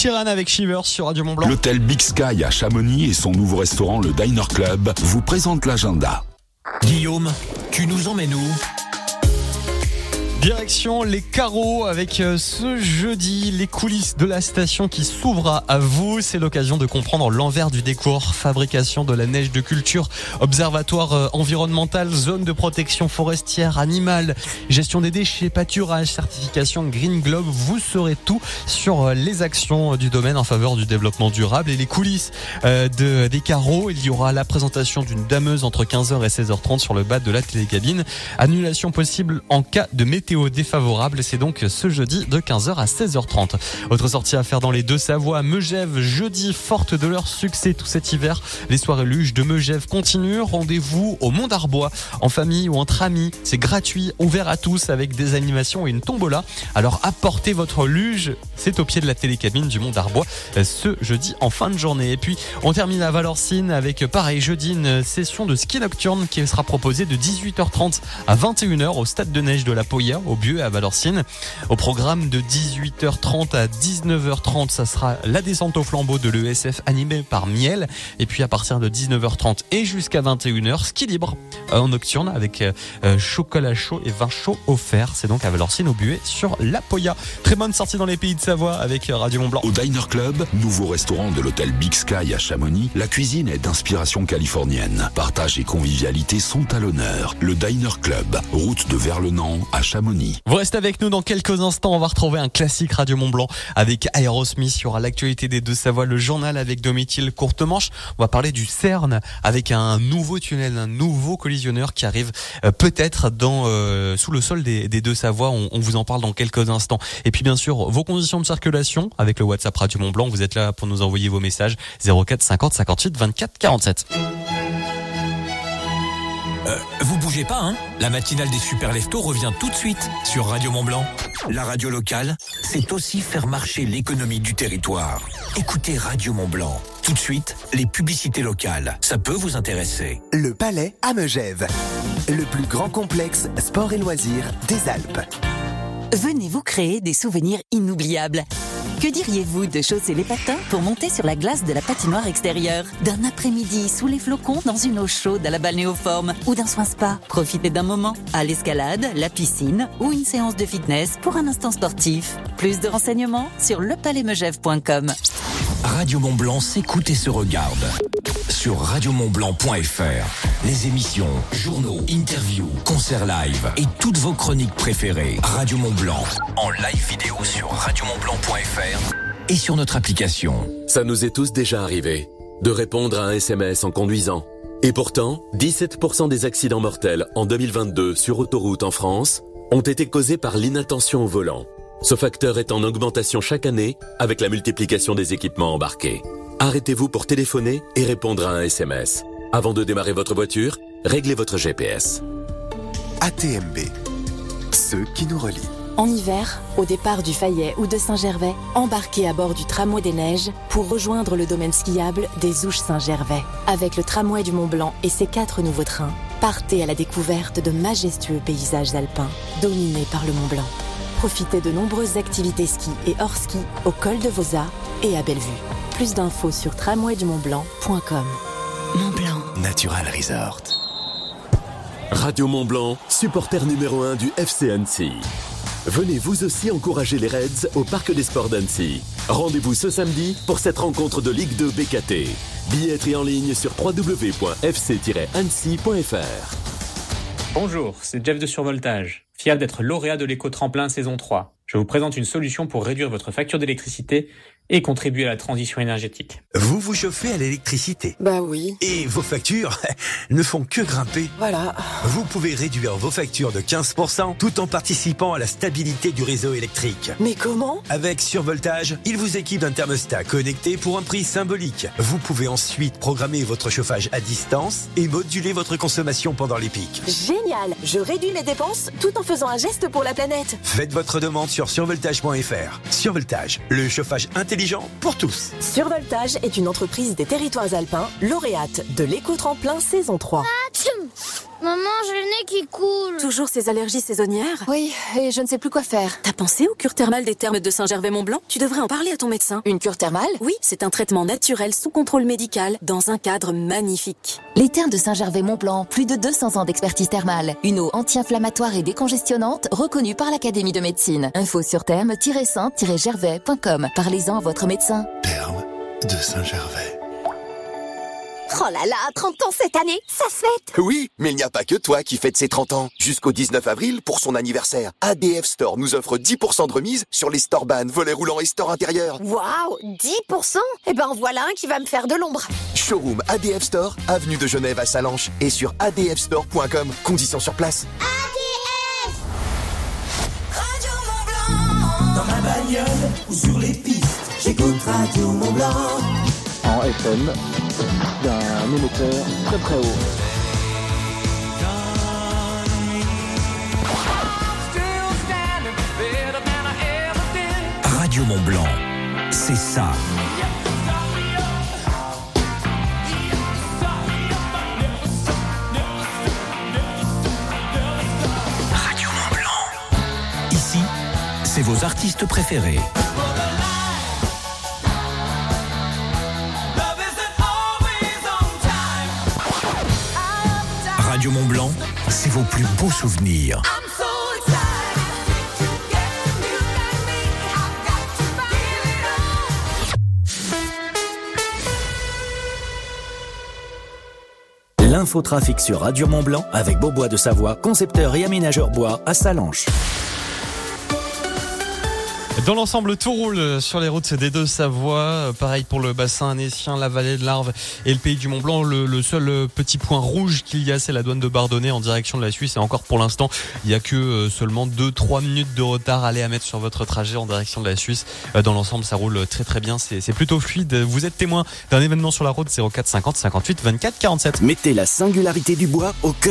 Yeah. Ed Sheeran avec Shivers sur Radio Mont Blanc. L'hôtel Big Sky à Chamonix et son nouveau restaurant, le Diner Club, vous présentent l'agenda. Guillaume, tu nous emmènes où? Direction les carreaux avec euh, ce jeudi les coulisses de la station qui s'ouvre à vous. C'est l'occasion de comprendre l'envers du décor, fabrication de la neige de culture, observatoire euh, environnemental, zone de protection forestière, animale, gestion des déchets, pâturage, certification Green Globe. Vous saurez tout sur euh, les actions du domaine en faveur du développement durable et les coulisses de, des carreaux. Il y aura la présentation d'une dameuse entre 15h et 16h30 sur le bas de la télécabine. Annulation possible en cas de météo défavorable. C'est donc ce jeudi de 15h à 16h30. Autre sortie à faire dans les deux Savoies. Megève, jeudi, forte de leur succès tout cet hiver. Les soirées luges de Megève continuent. Rendez-vous au Mont d'Arbois, en famille ou entre amis. C'est gratuit, ouvert à tous avec des animations et une tombola. Alors apportez votre luge. C'est au pied de la télécabine du Mont d'Arbois euh, ce jeudi en fin de journée. Et puis on termine à Valorcine avec pareil jeudi une session de ski nocturne qui sera proposée de 18h30 à 21h au stade de neige de la Poya au Bieu à Valorcine. Au programme de 18h30 à 19h30, ça sera la descente au flambeau de l'ESF animée par Miel. Et puis à partir de 19h30 et jusqu'à 21h, ski libre euh, en nocturne avec euh, euh, chocolat chaud et vin chaud offert. C'est donc à Valorcine au Buet sur la Poya. Très bonne sortie dans les pays de Savoie avec Radio Mont Blanc. Au Diner Club, nouveau restaurant de l'hôtel Big Sky à Chamonix, la cuisine est d'inspiration californienne. Partage et convivialité sont à l'honneur. Le Diner Club, route de Verlenan à Chamonix. Vous restez avec nous dans quelques instants. On va retrouver un classique Radio Mont Blanc avec Aerosmith. Il y aura l'actualité des deux Savoie, le journal avec Domitil Courtemanche. On va parler du CERN avec un nouveau tunnel, un nouveau collisionneur qui arrive euh, peut-être dans euh, sous le sol des, des deux Savoie. On, on vous en parle dans quelques instants. Et puis bien sûr, vos conditions de circulation avec le WhatsApp Radio Mont Blanc. Vous êtes là pour nous envoyer vos messages 04 50 58 24 47. Euh, vous bougez pas, hein La matinale des super leftos revient tout de suite sur Radio Mont Blanc. La radio locale, c'est aussi faire marcher l'économie du territoire. Écoutez Radio Mont Blanc. Tout de suite, les publicités locales. Ça peut vous intéresser. Le Palais à Megève. Le plus grand complexe sport et loisirs des Alpes. Venez vous créer des souvenirs inoubliables. Que diriez-vous de chausser les patins pour monter sur la glace de la patinoire extérieure D'un après-midi sous les flocons dans une eau chaude à la balnéoforme Ou d'un soin spa Profitez d'un moment à l'escalade, la piscine ou une séance de fitness pour un instant sportif. Plus de renseignements sur lepalaismegève.com. Radio Mont Blanc s'écoute et se regarde. Sur radiomontblanc.fr. Les émissions, journaux, interviews, concerts live et toutes vos chroniques préférées. Radio Mont Blanc. En live vidéo sur radiomontblanc.fr et sur notre application. Ça nous est tous déjà arrivé de répondre à un SMS en conduisant. Et pourtant, 17% des accidents mortels en 2022 sur autoroute en France ont été causés par l'inattention au volant. Ce facteur est en augmentation chaque année avec la multiplication des équipements embarqués. Arrêtez-vous pour téléphoner et répondre à un SMS. Avant de démarrer votre voiture, réglez votre GPS. ATMB. Ceux qui nous relient. En hiver, au départ du Fayet ou de Saint-Gervais, embarquez à bord du tramway des neiges pour rejoindre le domaine skiable des Ouches Saint-Gervais. Avec le tramway du Mont Blanc et ses quatre nouveaux trains, partez à la découverte de majestueux paysages alpins dominés par le Mont Blanc. Profitez de nombreuses activités ski et hors ski au col de Vosa et à Bellevue. Plus d'infos sur tramwaydumontblanc.com. Mont Blanc. Natural Resort. Radio Mont Blanc, supporter numéro 1 du FC Annecy. Venez vous aussi encourager les Reds au Parc des Sports d'Annecy. Rendez-vous ce samedi pour cette rencontre de Ligue 2 BKT. Billetterie en ligne sur www.fc-annecy.fr. Bonjour, c'est Jeff de Survoltage, fier d'être lauréat de l'éco-tremplin saison 3. Je vous présente une solution pour réduire votre facture d'électricité et contribuer à la transition énergétique. Vous vous chauffez à l'électricité. Bah oui. Et vos factures ne font que grimper. Voilà. Vous pouvez réduire vos factures de 15% tout en participant à la stabilité du réseau électrique. Mais comment? Avec Survoltage, il vous équipe d'un thermostat connecté pour un prix symbolique. Vous pouvez ensuite programmer votre chauffage à distance et moduler votre consommation pendant les pics. Génial Je réduis mes dépenses tout en faisant un geste pour la planète. Faites votre demande sur survoltage.fr. Survoltage, le chauffage intelligent pour tous. Survoltage est une entreprise des territoires alpins, lauréate de l'éco-tremplin saison 3. Maman, j'ai le nez qui coule. Toujours ces allergies saisonnières Oui, et je ne sais plus quoi faire. T'as pensé aux cures thermales des thermes de Saint-Gervais-Mont-Blanc Tu devrais en parler à ton médecin. Une cure thermale Oui, c'est un traitement naturel sous contrôle médical dans un cadre magnifique. Les thermes de Saint-Gervais-Mont-Blanc, plus de 200 ans d'expertise thermale. Une eau anti-inflammatoire et décongestionnante reconnue par l'Académie de médecine. Info sur thermes-saint-gervais.com. Parlez-en à votre médecin. Terme de Saint-Gervais. Oh là là, 30 ans cette année, ça se fête Oui, mais il n'y a pas que toi qui fête ses 30 ans. Jusqu'au 19 avril, pour son anniversaire, ADF Store nous offre 10% de remise sur les store ban, volets roulants et store intérieur. Waouh, 10% Eh ben voilà un qui va me faire de l'ombre. Showroom ADF Store, avenue de Genève à Salanches et sur adfstore.com. Conditions sur place. Dans ma bagnole ou sur les pistes, j'écoute Radio Mont Blanc. En FM, d'un émetteur très très haut. Radio Mont Blanc, c'est ça. Radio Mont Blanc. vos artistes préférés. Radio Mont Blanc, c'est vos plus beaux souvenirs. L'infotrafic sur Radio Mont Blanc avec Beaubois de Savoie, concepteur et aménageur bois à Salanches. Dans l'ensemble, tout roule sur les routes des deux Savoie. Pareil pour le bassin annécien, la vallée de l'Arve et le pays du Mont Blanc. Le, seul euh, petit point rouge qu'il y a, c'est la douane de Bardonnay en direction de la Suisse. Et encore pour l'instant, il n'y a que euh, seulement 2-3 minutes de retard aller à mettre sur votre trajet en direction de la Suisse. Euh, Dans l'ensemble, ça roule très très bien. C'est c'est plutôt fluide. Vous êtes témoin d'un événement sur la route 04 50 58 24 47. Mettez la singularité du bois au cœur.